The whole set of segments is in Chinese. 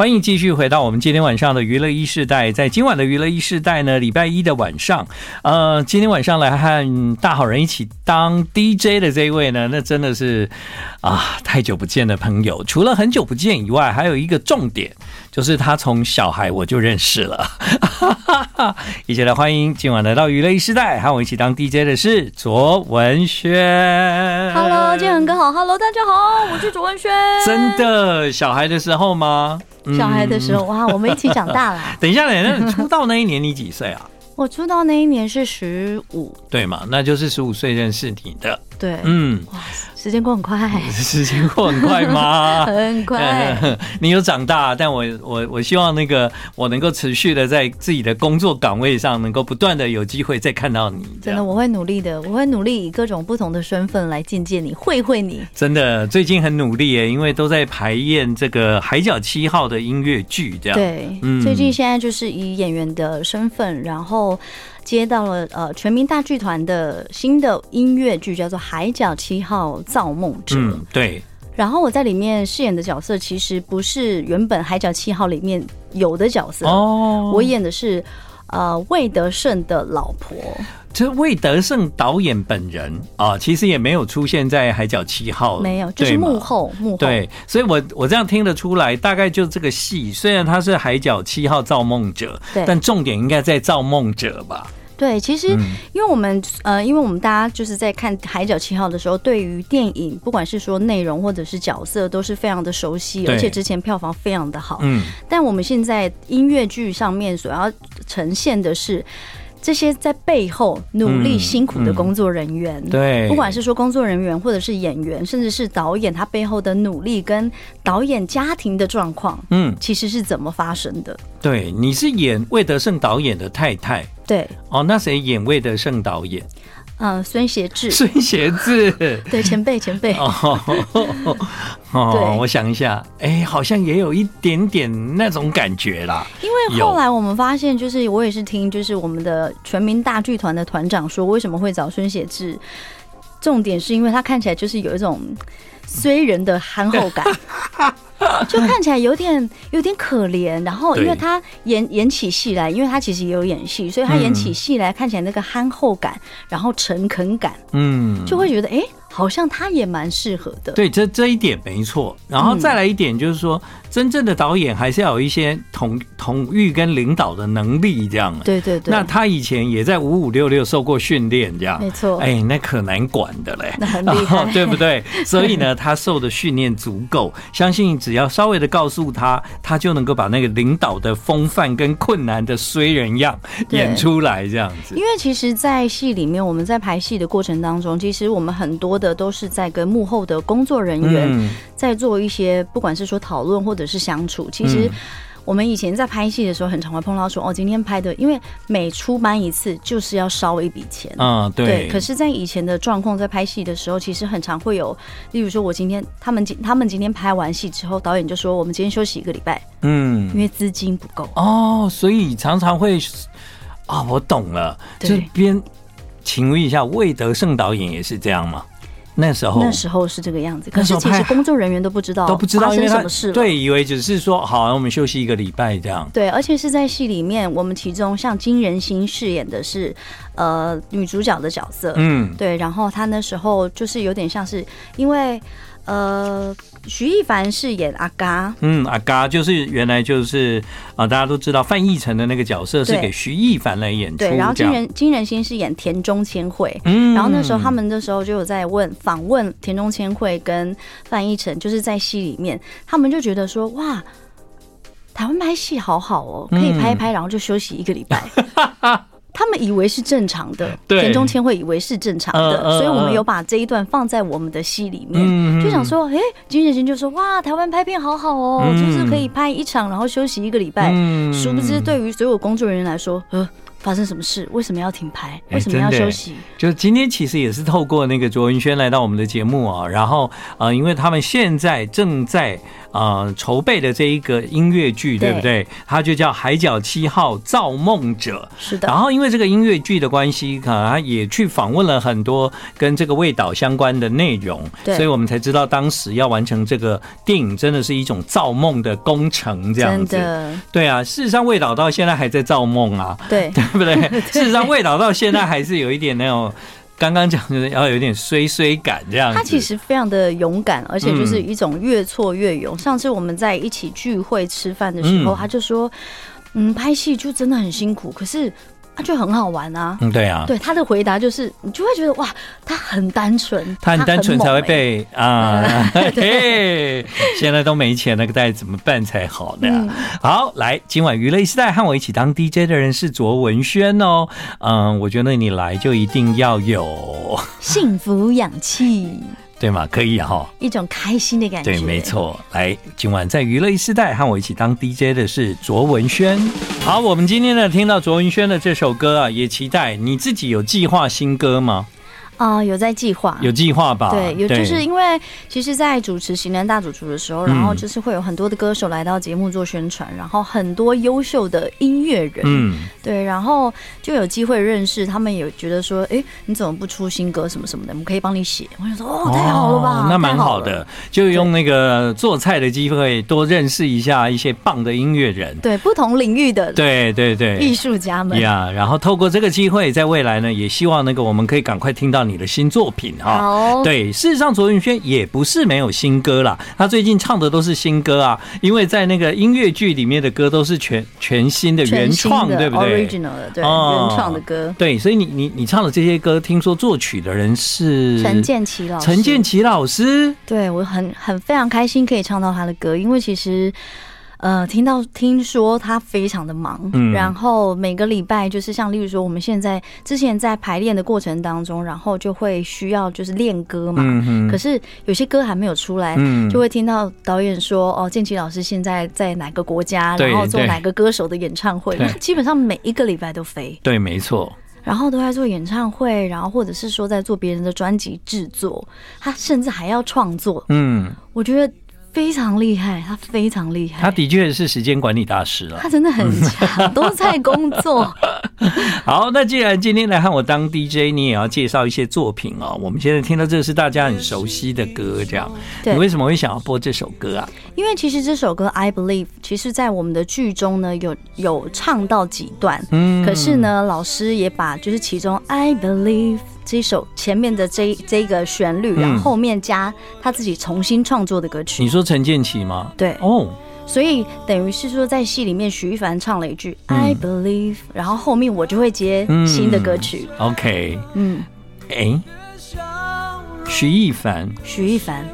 欢迎继续回到我们今天晚上的娱乐一世代，在今晚的娱乐一世代呢，礼拜一的晚上，呃，今天晚上来和大好人一起当 DJ 的这一位呢，那真的是啊，太久不见的朋友。除了很久不见以外，还有一个重点，就是他从小孩我就认识了。哈哈哈，一起来欢迎今晚来到娱乐 e 世代和我一起当 DJ 的是卓文萱。Hello，建恒哥好。Hello，大家好，我是卓文萱。真的小孩的时候吗？小孩的时候，哇，我们一起长大了。等一下，那你出道那一年你几岁啊？我出道那一年是十五，对嘛？那就是十五岁认识你的。对，嗯，哇，时间过很快，时间过很快吗？很快。你有长大，但我我我希望那个我能够持续的在自己的工作岗位上，能够不断的有机会再看到你。真的，我会努力的，我会努力以各种不同的身份来见见你，会会你。真的，最近很努力耶，因为都在排演这个《海角七号》的音乐剧，这样。对，嗯，最近现在就是以演员的身份，然后。接到了呃全民大剧团的新的音乐剧，叫做《海角七号造梦者》。嗯，对。然后我在里面饰演的角色，其实不是原本《海角七号》里面有的角色哦。我演的是呃魏德胜的老婆。这魏德胜导演本人啊，其实也没有出现在《海角七号》，没有，就是幕后幕后。对，所以我我这样听得出来，大概就这个戏，虽然它是《海角七号造梦者》，对，但重点应该在造梦者吧。对，其实因为我们呃，因为我们大家就是在看《海角七号》的时候，对于电影不管是说内容或者是角色，都是非常的熟悉，而且之前票房非常的好。嗯，但我们现在音乐剧上面所要呈现的是。这些在背后努力辛苦的工作人员，对，不管是说工作人员，或者是演员，甚至是导演，他背后的努力跟导演家庭的状况，嗯，其实是怎么发生的？对，你是演魏德胜导演的太太，对，哦，那谁演魏德胜导演？嗯，孙协志，孙协志，对，前辈，前辈。哦，哦，我想一下，哎、欸，好像也有一点点那种感觉啦。因为后来我们发现，就是我也是听，就是我们的全民大剧团的团长说，为什么会找孙协志？重点是因为他看起来就是有一种虽人的憨厚感。就看起来有点有点可怜，然后因为他演演起戏来，因为他其实也有演戏，所以他演起戏来看起来那个憨厚感，然后诚恳感，嗯，就会觉得哎。欸好像他也蛮适合的，对，这这一点没错。然后再来一点就是说，嗯、真正的导演还是要有一些统统御跟领导的能力，这样。对对对。那他以前也在五五六六受过训练，这样。没错。哎，那可难管的嘞，那很厉害，对不对？所以呢，他受的训练足够，相信只要稍微的告诉他，他就能够把那个领导的风范跟困难的衰人样演出来，这样子。因为其实，在戏里面，我们在排戏的过程当中，其实我们很多的都是在跟幕后的工作人员在做一些，不管是说讨论或者是相处。其实我们以前在拍戏的时候，很常会碰到说，哦，今天拍的，因为每出班一次就是要烧一笔钱啊，对。可是，在以前的状况，在拍戏的时候，其实很常会有，例如说，我今天他们今他们今天拍完戏之后，导演就说，我们今天休息一个礼拜，嗯，因为资金不够哦，所以常常会啊，我懂了。这边，请问一下，魏德胜导演也是这样吗？那时候，那时候是这个样子。可是其实工作人员都不知道，都不知道发生什么事。对，以为只是说好，我们休息一个礼拜这样。对，而且是在戏里面，我们其中像金仁心饰演的是呃女主角的角色。嗯，对。然后她那时候就是有点像是因为。呃，徐艺凡饰演阿嘎，嗯，阿嘎就是原来就是啊、呃，大家都知道范逸臣的那个角色是给徐艺凡来演出，对，然后金仁金仁心是演田中千惠，嗯，然后那时候他们那时候就有在问访问田中千惠跟范逸臣，就是在戏里面，他们就觉得说哇，台湾拍戏好好哦，可以拍一拍，然后就休息一个礼拜。嗯 他们以为是正常的，田中千惠以为是正常的，所以我们有把这一段放在我们的戏里面，嗯、就想说，哎、欸，金贤心就说，哇，台湾拍片好好哦，嗯、就是可以拍一场，然后休息一个礼拜。嗯、殊不知，对于所有工作人员来说，呃。发生什么事？为什么要停牌？为什么要休息？欸、就今天其实也是透过那个卓文萱来到我们的节目啊，然后呃，因为他们现在正在呃筹备的这一个音乐剧，对不对？它就叫《海角七号造梦者》。是的。然后因为这个音乐剧的关系，可能他也去访问了很多跟这个味道相关的内容，对，所以我们才知道当时要完成这个电影，真的是一种造梦的工程，这样子。真的。对啊，事实上味道到现在还在造梦啊。对。对不 对？事实上，味道到现在还是有一点那种刚刚讲的，要有点衰衰感这样子。他其实非常的勇敢，而且就是一种越挫越勇。上次我们在一起聚会吃饭的时候，他就说：“嗯，拍戏就真的很辛苦，可是。”他就很好玩啊，嗯，对啊，对他的回答就是，你就会觉得哇，他很单纯，他很单纯才会被啊，嘿，现在都没钱了，该怎么办才好呢？嗯、好，来，今晚娱乐 e 时代和我一起当 DJ 的人是卓文萱哦，嗯，我觉得你来就一定要有。幸福氧气。对吗？可以哈，一种开心的感觉。对，没错。来，今晚在娱乐一时代和我一起当 DJ 的是卓文萱。好，我们今天呢听到卓文萱的这首歌啊，也期待你自己有计划新歌吗？啊、呃，有在计划，有计划吧？对，有就是因为其实，在主持《型男大主厨》的时候，然后就是会有很多的歌手来到节目做宣传，然后很多优秀的音乐人，嗯，对，然后就有机会认识他们，也觉得说，哎，你怎么不出新歌什么什么的？我们可以帮你写。我想说，哦，太好了吧？哦、那蛮好的，就用那个做菜的机会多认识一下一些棒的音乐人，对，不同领域的，对对对，艺术家们呀。Yeah, 然后透过这个机会，在未来呢，也希望那个我们可以赶快听到你的新作品哈，对，事实上卓云轩也不是没有新歌啦，他最近唱的都是新歌啊，因为在那个音乐剧里面的歌都是全全新的原创，对不对？Original 的，对，原创的歌，对，所以你你你唱的这些歌，听说作曲的人是陈建奇老师，陈建奇老师，对，我很很非常开心可以唱到他的歌，因为其实。呃，听到听说他非常的忙，嗯，然后每个礼拜就是像例如说，我们现在之前在排练的过程当中，然后就会需要就是练歌嘛，可是有些歌还没有出来，嗯，就会听到导演说，哦，建奇老师现在在哪个国家，然后做哪个歌手的演唱会，基本上每一个礼拜都飞，对，没错，然后都在做演唱会，然后或者是说在做别人的专辑制作，他甚至还要创作，嗯，我觉得。非常厉害，他非常厉害，他的确是时间管理大师了。他真的很强，都在工作。好，那既然今天来和我当 DJ，你也要介绍一些作品哦。我们现在听到这是大家很熟悉的歌，这样。你为什么会想要播这首歌啊？因为其实这首歌《I Believe》，其实在我们的剧中呢，有有唱到几段。嗯。可是呢，老师也把就是其中《I Believe》。这首前面的这这个旋律，然后后面加他自己重新创作的歌曲。你说陈建奇吗？对。哦，所以等于是说在戏里面，徐一凡唱了一句 “I believe”，然后后面我就会接新的歌曲。OK，嗯，哎，徐一凡，徐一凡。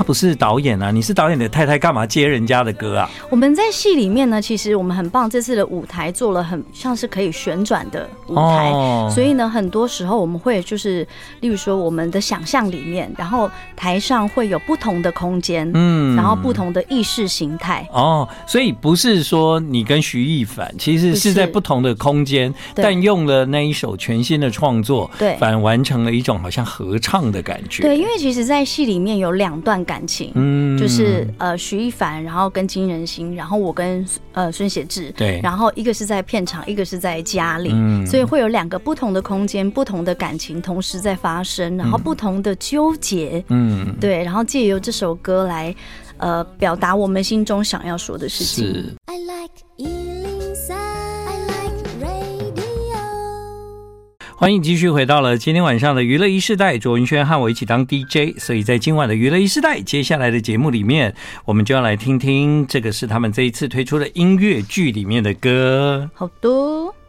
他不是导演啊！你是导演的太太，干嘛接人家的歌啊？我们在戏里面呢，其实我们很棒。这次的舞台做了很像是可以旋转的舞台，哦、所以呢，很多时候我们会就是，例如说我们的想象里面，然后台上会有不同的空间，嗯，然后不同的意识形态。哦，所以不是说你跟徐艺凡其实是在不同的空间，但用了那一首全新的创作，对，反而完成了一种好像合唱的感觉。对，因为其实，在戏里面有两段。感情，嗯，就是呃，徐一凡，然后跟金仁心，然后我跟呃孙协志，对，然后一个是在片场，一个是在家里，嗯，所以会有两个不同的空间，不同的感情同时在发生，然后不同的纠结，嗯，对，然后借由这首歌来呃表达我们心中想要说的事情。I like 欢迎继续回到了今天晚上的娱乐一世代，卓文萱和我一起当 DJ，所以在今晚的娱乐一世代接下来的节目里面，我们就要来听听这个是他们这一次推出的音乐剧里面的歌。好的。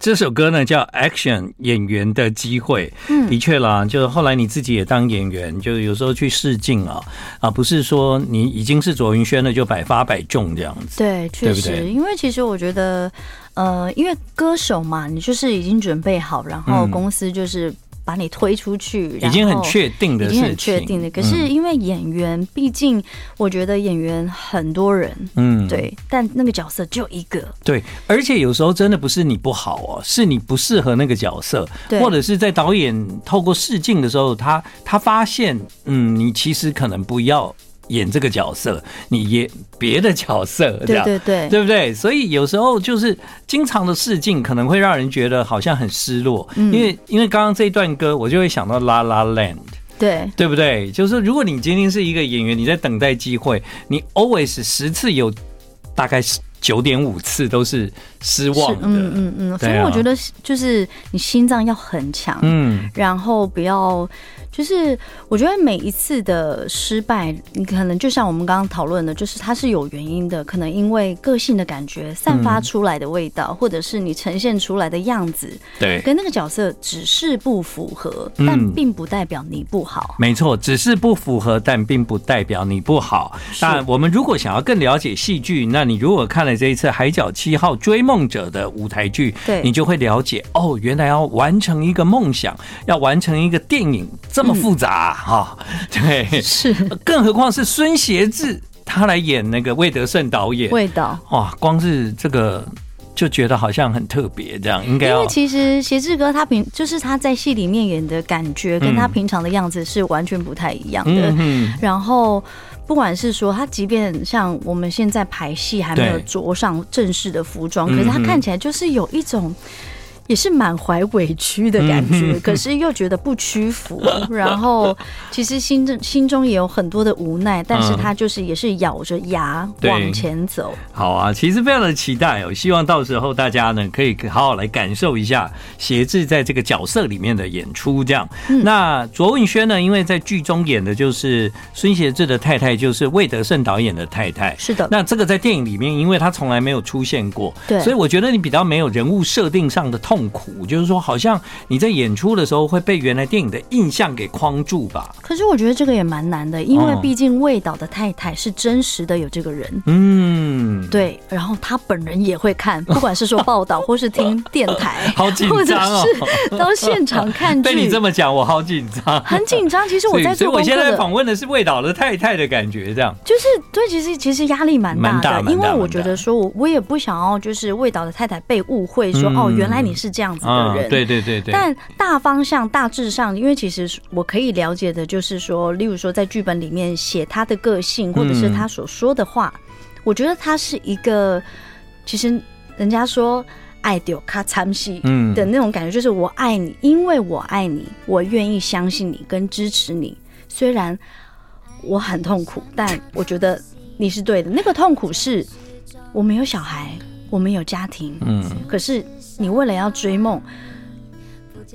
这首歌呢叫《Action》，演员的机会。嗯，的确啦，就是后来你自己也当演员，就有时候去试镜啊，啊，不是说你已经是卓云轩了就百发百中这样子。对，确实，因为其实我觉得，呃，因为歌手嘛，你就是已经准备好，然后公司就是。把你推出去，已经很确定的，已经很确定的。可是因为演员，毕竟我觉得演员很多人，嗯，对，但那个角色只有一个，对。而且有时候真的不是你不好哦，是你不适合那个角色，或者是在导演透过试镜的时候，他他发现，嗯，你其实可能不要。演这个角色，你演别的角色，这样，对对对，对不对？所以有时候就是经常的试镜，可能会让人觉得好像很失落。嗯，因为因为刚刚这一段歌，我就会想到《La La Land》，对对不对？就是如果你今天是一个演员，你在等待机会，你 always 十次有大概九点五次都是失望的。嗯嗯嗯，所以我觉得就是你心脏要很强，嗯，然后不要。就是我觉得每一次的失败，你可能就像我们刚刚讨论的，就是它是有原因的，可能因为个性的感觉散发出来的味道，或者是你呈现出来的样子，对，跟那个角色只是不符合，但并不代表你不好。没错，只是不符合，但并不代表你不好。但我们如果想要更了解戏剧，那你如果看了这一次《海角七号追梦者》的舞台剧，对，你就会了解哦，原来要完成一个梦想，要完成一个电影。这么复杂哈、嗯哦，对，是，更何况是孙协志他来演那个魏德胜导演，味道哇，光是这个就觉得好像很特别，这样应该。因为其实协志哥他平就是他在戏里面演的感觉，跟他平常的样子是完全不太一样的。嗯、然后不管是说他，即便像我们现在排戏还没有着上正式的服装，可是他看起来就是有一种。也是满怀委屈的感觉，可是又觉得不屈服，然后其实心中心中也有很多的无奈，但是他就是也是咬着牙往前走。好啊，其实非常的期待哦，希望到时候大家呢可以好好来感受一下协志在这个角色里面的演出。这样，那卓文萱呢，因为在剧中演的就是孙协志的太太，就是魏德胜导演的太太。是的，那这个在电影里面，因为他从来没有出现过，对，所以我觉得你比较没有人物设定上的痛。痛苦，就是说，好像你在演出的时候会被原来电影的印象给框住吧？可是我觉得这个也蛮难的，因为毕竟魏导的太太是真实的有这个人，嗯，对。然后他本人也会看，不管是说报道或是听电台，好紧张哦，到现场看剧。被你这么讲，我好紧张，很紧张。其实我在做，所以我现在访问的是魏导的太太的感觉，这样就是对，其实其实压力蛮大的，因为我觉得说我我也不想要就是魏导的太太被误会说哦，原来你是。这样子的人，对对对对。但大方向、大致上，因为其实我可以了解的，就是说，例如说，在剧本里面写他的个性，或者是他所说的话，我觉得他是一个，其实人家说爱丢卡参戏的那种感觉，就是我爱你，因为我爱你，我愿意相信你跟支持你。虽然我很痛苦，但我觉得你是对的。那个痛苦是我没有小孩，我没有家庭，嗯，可是。你为了要追梦，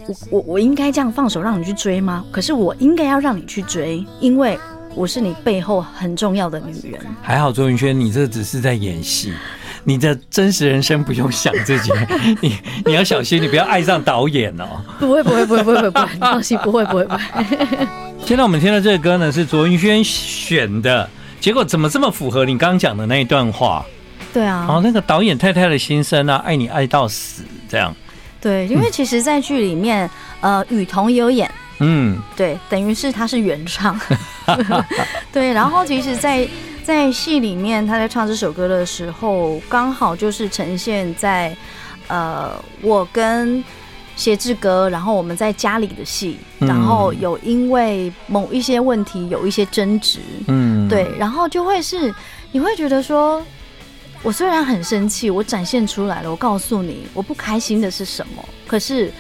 我我我应该这样放手让你去追吗？可是我应该要让你去追，因为我是你背后很重要的女人。还好，卓云轩，你这只是在演戏，你的真实人生不用想这些。你你要小心，你不要爱上导演哦。不会不会不会不会不会，你放心，不会不会不会。现在我们听的这个歌呢，是卓云轩选的，结果怎么这么符合你刚刚讲的那一段话？对啊，哦，那个导演太太的心声啊，爱你爱到死。这样，对，因为其实，在剧里面，嗯、呃，雨桐也有演，嗯，对，等于是他是原唱，对，然后其实在，在在戏里面，他在唱这首歌的时候，刚好就是呈现在，呃，我跟协志哥，然后我们在家里的戏，然后有因为某一些问题有一些争执，嗯，对，然后就会是你会觉得说。我虽然很生气，我展现出来了。我告诉你，我不开心的是什么。可是，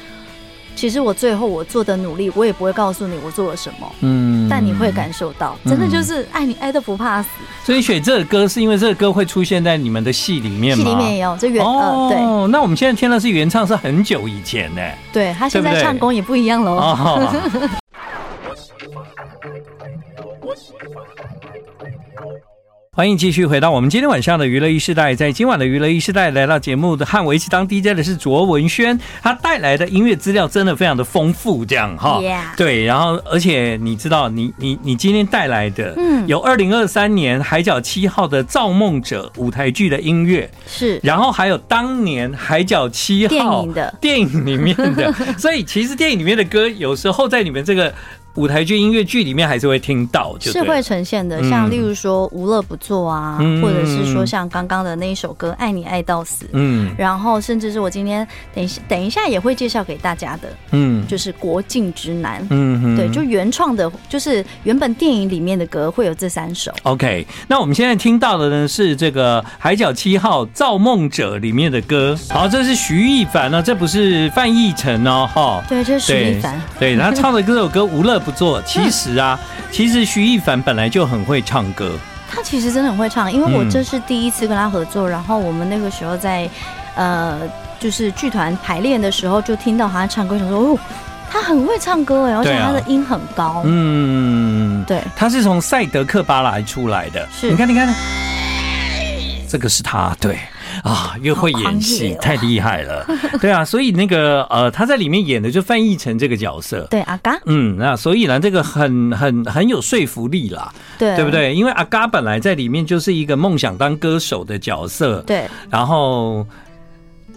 其实我最后我做的努力，我也不会告诉你我做了什么。嗯，但你会感受到，真的就是爱你爱的不怕死。所以选这个歌是因为这个歌会出现在你们的戏里面吗？戏里面也有这原哦，对。那我们现在听的是原唱，是很久以前呢。对，他现在唱功也不一样喽。欢迎继续回到我们今天晚上的娱乐一世代，在今晚的娱乐一世代来到节目的和我一起当 DJ 的是卓文萱，他带来的音乐资料真的非常的丰富，这样哈.对，然后而且你知道你，你你你今天带来的，嗯，有二零二三年《海角七号》的《造梦者》舞台剧的音乐。是，然后还有当年《海角七号》电影的。电影里面的，所以其实电影里面的歌有时候在你们这个。舞台剧、音乐剧里面还是会听到，是会呈现的。像例如说《无乐不作》啊，嗯、或者是说像刚刚的那一首歌《爱你爱到死》，嗯，然后甚至是我今天等一下等一下也会介绍给大家的，嗯，就是《国境之南》，嗯，对，就原创的，就是原本电影里面的歌会有这三首。OK，那我们现在听到的呢是这个《海角七号造梦者》里面的歌。好，这是徐艺凡呢，这不是范逸臣哦，哈，对，这是徐艺凡，对，他唱的这首歌《无乐》。不错，其实啊，其实徐艺凡本来就很会唱歌。他其实真的很会唱，因为我这是第一次跟他合作，嗯、然后我们那个时候在呃，就是剧团排练的时候，就听到他唱歌，想说哦，他很会唱歌哎，而且他的音很高。嗯，对，他是从赛德克巴莱出来的。是，你看，你看，这个是他，对。啊，又会演戏，哦、太厉害了！对啊，所以那个呃，他在里面演的就翻译成这个角色，对阿嘎，嗯，那所以呢，这个很很很有说服力啦，对，对不对？因为阿嘎本来在里面就是一个梦想当歌手的角色，对，然后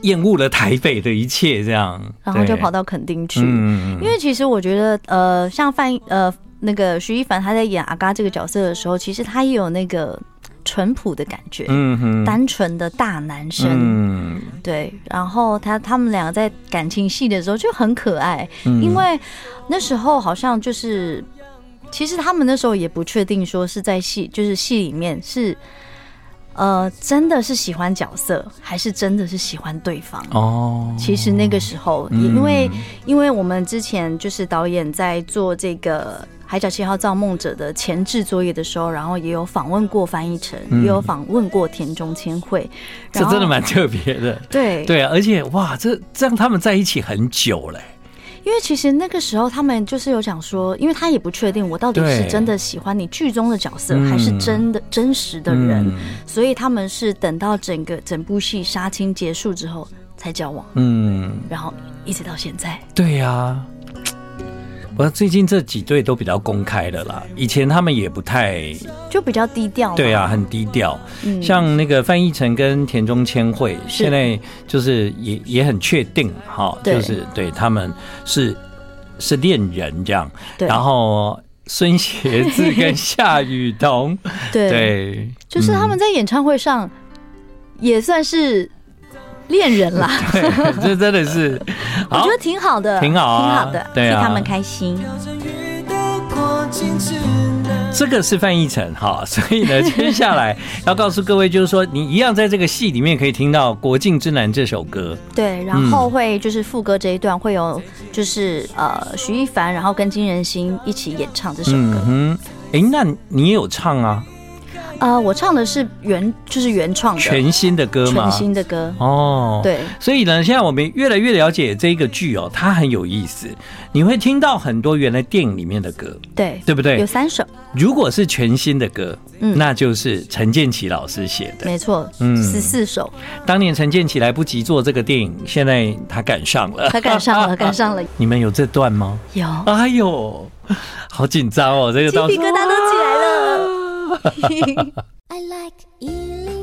厌恶了台北的一切，这样，然后就跑到垦丁去。嗯，因为其实我觉得，呃，像范呃那个徐一凡他在演阿嘎这个角色的时候，其实他也有那个。淳朴的感觉，嗯哼，单纯的大男生，嗯，对。然后他他们两个在感情戏的时候就很可爱，嗯，因为那时候好像就是，其实他们那时候也不确定说是在戏，就是戏里面是，呃，真的是喜欢角色，还是真的是喜欢对方哦。其实那个时候，也因为因为我们之前就是导演在做这个。《海角七号造梦者》的前置作业的时候，然后也有访问过翻译成，嗯、也有访问过田中千惠，这真的蛮特别的。对对啊，而且哇，这这样他们在一起很久嘞。因为其实那个时候他们就是有讲说，因为他也不确定我到底是真的喜欢你剧中的角色，还是真的真实的人，嗯、所以他们是等到整个整部戏杀青结束之后才交往。嗯，然后一直到现在。对呀、啊。我最近这几对都比较公开的啦，以前他们也不太，就比较低调。对啊，很低调。嗯，像那个范逸臣跟田中千惠，现在就是也也很确定哈，就是对他们是是恋人这样。对，然后孙协志跟夏雨桐，对，就是他们在演唱会上也算是。恋人啦，对，这真的是，我觉得挺好的，挺好啊，挺好的，对他们开心。这个是范逸臣哈，所以呢，接下来要告诉各位，就是说，你一样在这个戏里面可以听到《国境之南》这首歌，对，然后会就是副歌这一段会有就是呃徐一凡，然后跟金仁心一起演唱这首歌。嗯，哎，那你也有唱啊？啊、呃，我唱的是原，就是原创的全新的歌吗？全新的歌哦，对。所以呢，现在我们越来越了解这个剧哦，它很有意思。你会听到很多原来电影里面的歌，对，对不对？有三首。如果是全新的歌，嗯，那就是陈建奇老师写的，没错，嗯，十四首。当年陈建奇来不及做这个电影，现在他赶上了，他赶上了，赶上了。你们有这段吗？有。哎呦，好紧张哦，这个鸡皮疙瘩都起来了。I like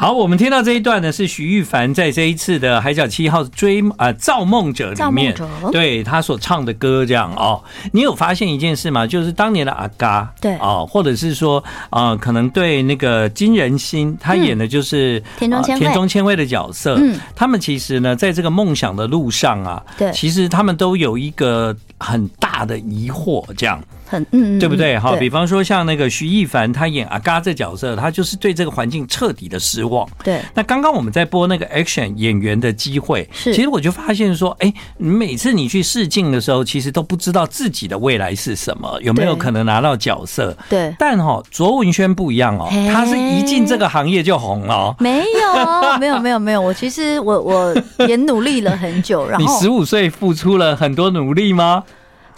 好，我们听到这一段呢，是徐玉凡在这一次的《海角七号追》啊、呃《造梦者》里面，对他所唱的歌这样哦。你有发现一件事吗？就是当年的阿嘎，对哦，或者是说呃，可能对那个金仁心，他演的就是田中千惠、田中千惠的角色。嗯，他们其实呢，在这个梦想的路上啊，对，其实他们都有一个很大的疑惑，这样。很嗯，对不对？哈，比方说像那个徐艺凡，他演阿嘎这角色，他就是对这个环境彻底的失望。对。那刚刚我们在播那个 action 演员的机会，是。其实我就发现说，哎，你每次你去试镜的时候，其实都不知道自己的未来是什么，有没有可能拿到角色？对。但哈，卓文萱不一样哦，他是一进这个行业就红了哦。没有，没有，没有，没有。我其实我我也努力了很久，然后 你十五岁付出了很多努力吗？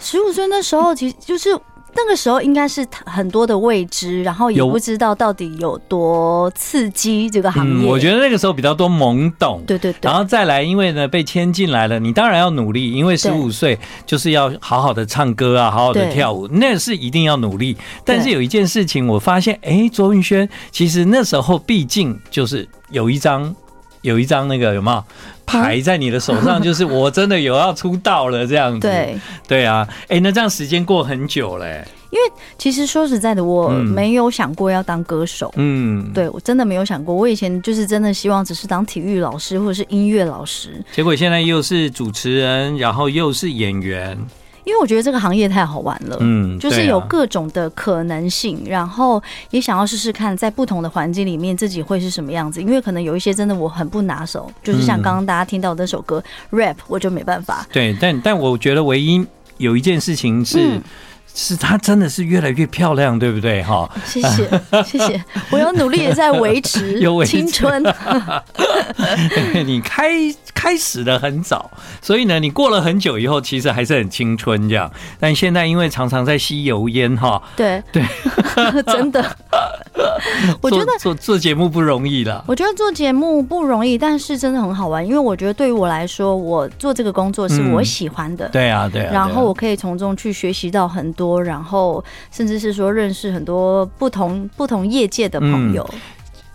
十五岁那时候，其实就是。那个时候应该是很多的未知，然后也不知道到底有多刺激这个行业。嗯，我觉得那个时候比较多懵懂，对对对。然后再来，因为呢被签进来了，你当然要努力，因为十五岁就是要好好的唱歌啊，好好的跳舞，那是一定要努力。但是有一件事情，我发现，哎，卓云轩其实那时候毕竟就是有一张。有一张那个有没有牌在你的手上？就是我真的有要出道了这样子。对对啊，哎，那这样时间过很久嘞。因为其实说实在的，我没有想过要当歌手。嗯，对我真的没有想过。我以前就是真的希望只是当体育老师或者是音乐老师。结果现在又是主持人，然后又是演员。因为我觉得这个行业太好玩了，嗯，就是有各种的可能性，然后也想要试试看在不同的环境里面自己会是什么样子。因为可能有一些真的我很不拿手，就是像刚刚大家听到的那首歌 rap，我就没办法。对，但但我觉得唯一有一件事情是。是她真的是越来越漂亮，对不对？哈，谢谢 谢谢，我有努力的在维持 青春。你开开始的很早，所以呢，你过了很久以后，其实还是很青春这样。但现在因为常常在吸油烟，哈，对对，真的。我觉得做做节目不容易了。我觉得做节目不容易，但是真的很好玩，因为我觉得对于我来说，我做这个工作是我喜欢的。对啊，对啊。然后我可以从中去学习到很多，然后甚至是说认识很多不同不同业界的朋友。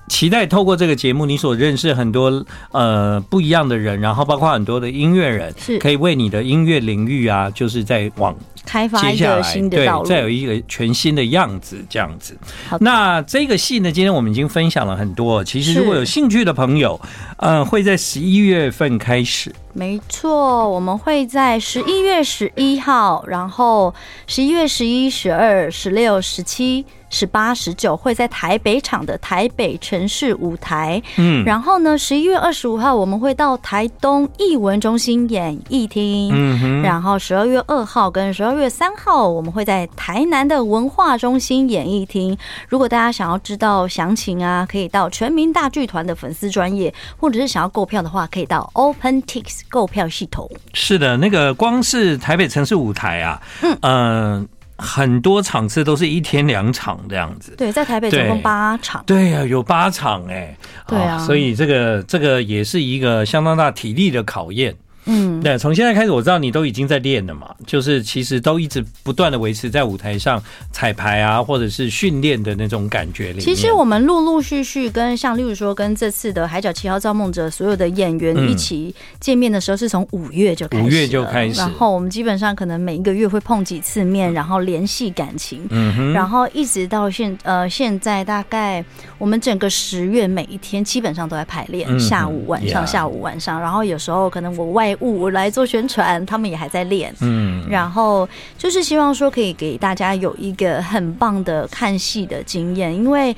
期待透过这个节目，你所认识很多呃不一样的人，然后包括很多的音乐人，是可以为你的音乐领域啊，就是在往开发一个新的道路，对，再有一个全新的样子这样子。那这个戏呢，今天我们已经分享了很多。其实如果有兴趣的朋友，呃，会在十一月份开始。没错，我们会在十一月十一号，然后十一月十一、十二、十六、十七。十八、十九会在台北场的台北城市舞台，嗯，然后呢，十一月二十五号我们会到台东艺文中心演艺厅，嗯哼，然后十二月二号跟十二月三号我们会在台南的文化中心演艺厅。如果大家想要知道详情啊，可以到全民大剧团的粉丝专业，或者是想要购票的话，可以到 OpenTix 购票系统。是的，那个光是台北城市舞台啊，嗯。呃很多场次都是一天两场这样子，对，在台北总共八场，对呀、啊，有八场哎、欸，对啊，所以这个这个也是一个相当大体力的考验。嗯，对，从现在开始我知道你都已经在练了嘛，就是其实都一直不断的维持在舞台上彩排啊，或者是训练的那种感觉里。其实我们陆陆续续跟像例如说跟这次的《海角七号》造梦者所有的演员一起见面的时候，是从五月就开始，五月就开始，然后我们基本上可能每一个月会碰几次面，然后联系感情，嗯哼，然后一直到现呃现在大概我们整个十月每一天基本上都在排练，下午晚上下午晚上，然后有时候可能我外。我来做宣传，他们也还在练，嗯，然后就是希望说可以给大家有一个很棒的看戏的经验，因为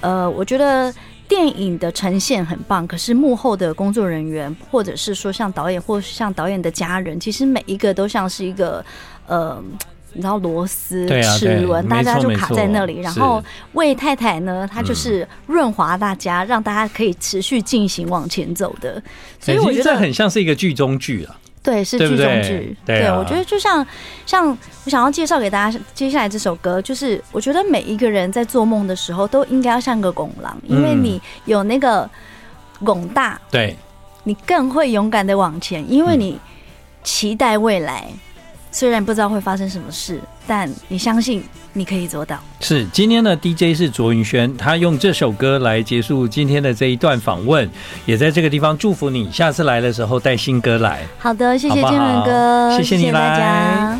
呃，我觉得电影的呈现很棒，可是幕后的工作人员，或者是说像导演，或是像导演的家人，其实每一个都像是一个呃，你知道螺丝齿轮，大家就卡在那里，然后魏太太呢，她就是润滑大家，让大家可以持续进行往前走的。所以我觉得这很像是一个剧中剧啊。对，是剧中剧。对，我觉得就像像我想要介绍给大家接下来这首歌，就是我觉得每一个人在做梦的时候都应该要像个拱狼，因为你有那个拱大，对，你更会勇敢的往前，因为你期待未来。虽然不知道会发生什么事，但你相信你可以做到。是今天的 DJ 是卓云轩，他用这首歌来结束今天的这一段访问，也在这个地方祝福你，下次来的时候带新歌来。好的，谢谢金文哥，谢谢你来。谢谢大家。